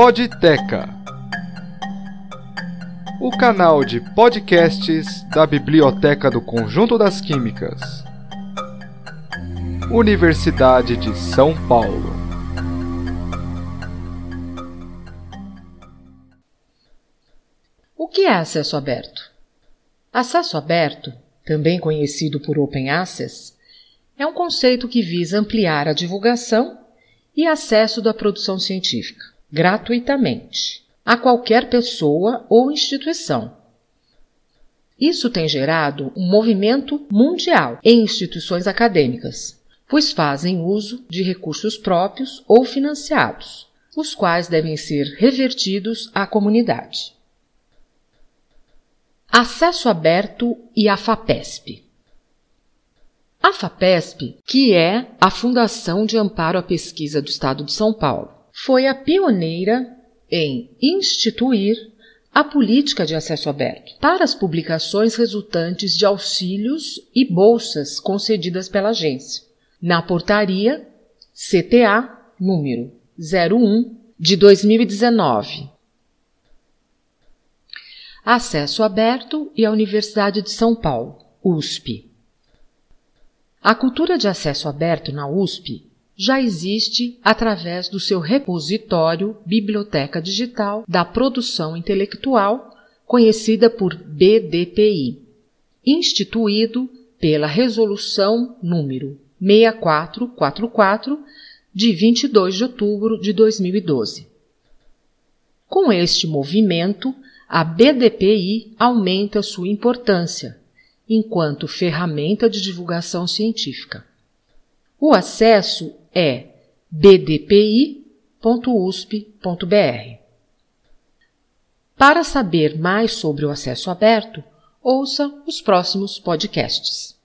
Podteca, o canal de podcasts da Biblioteca do Conjunto das Químicas, Universidade de São Paulo. O que é acesso aberto? Acesso aberto, também conhecido por Open Access, é um conceito que visa ampliar a divulgação e acesso da produção científica, gratuitamente, a qualquer pessoa ou instituição. Isso tem gerado um movimento mundial em instituições acadêmicas, pois fazem uso de recursos próprios ou financiados, os quais devem ser revertidos à comunidade. Acesso aberto e a FAPESP. A FAPESP, que é a Fundação de Amparo à Pesquisa do Estado de São Paulo, foi a pioneira em instituir a política de acesso aberto para as publicações resultantes de auxílios e bolsas concedidas pela agência, na portaria CTA número 01 de 2019. Acesso aberto e a Universidade de São Paulo, USP. A cultura de acesso aberto na USP já existe através do seu repositório Biblioteca Digital da Produção Intelectual, conhecida por BDPI, instituído pela Resolução número 6444 de 22 de outubro de 2012. Com este movimento, a BDPI aumenta sua importância enquanto ferramenta de divulgação científica. O acesso é bdpi.usp.br. Para saber mais sobre o acesso aberto, ouça os próximos podcasts.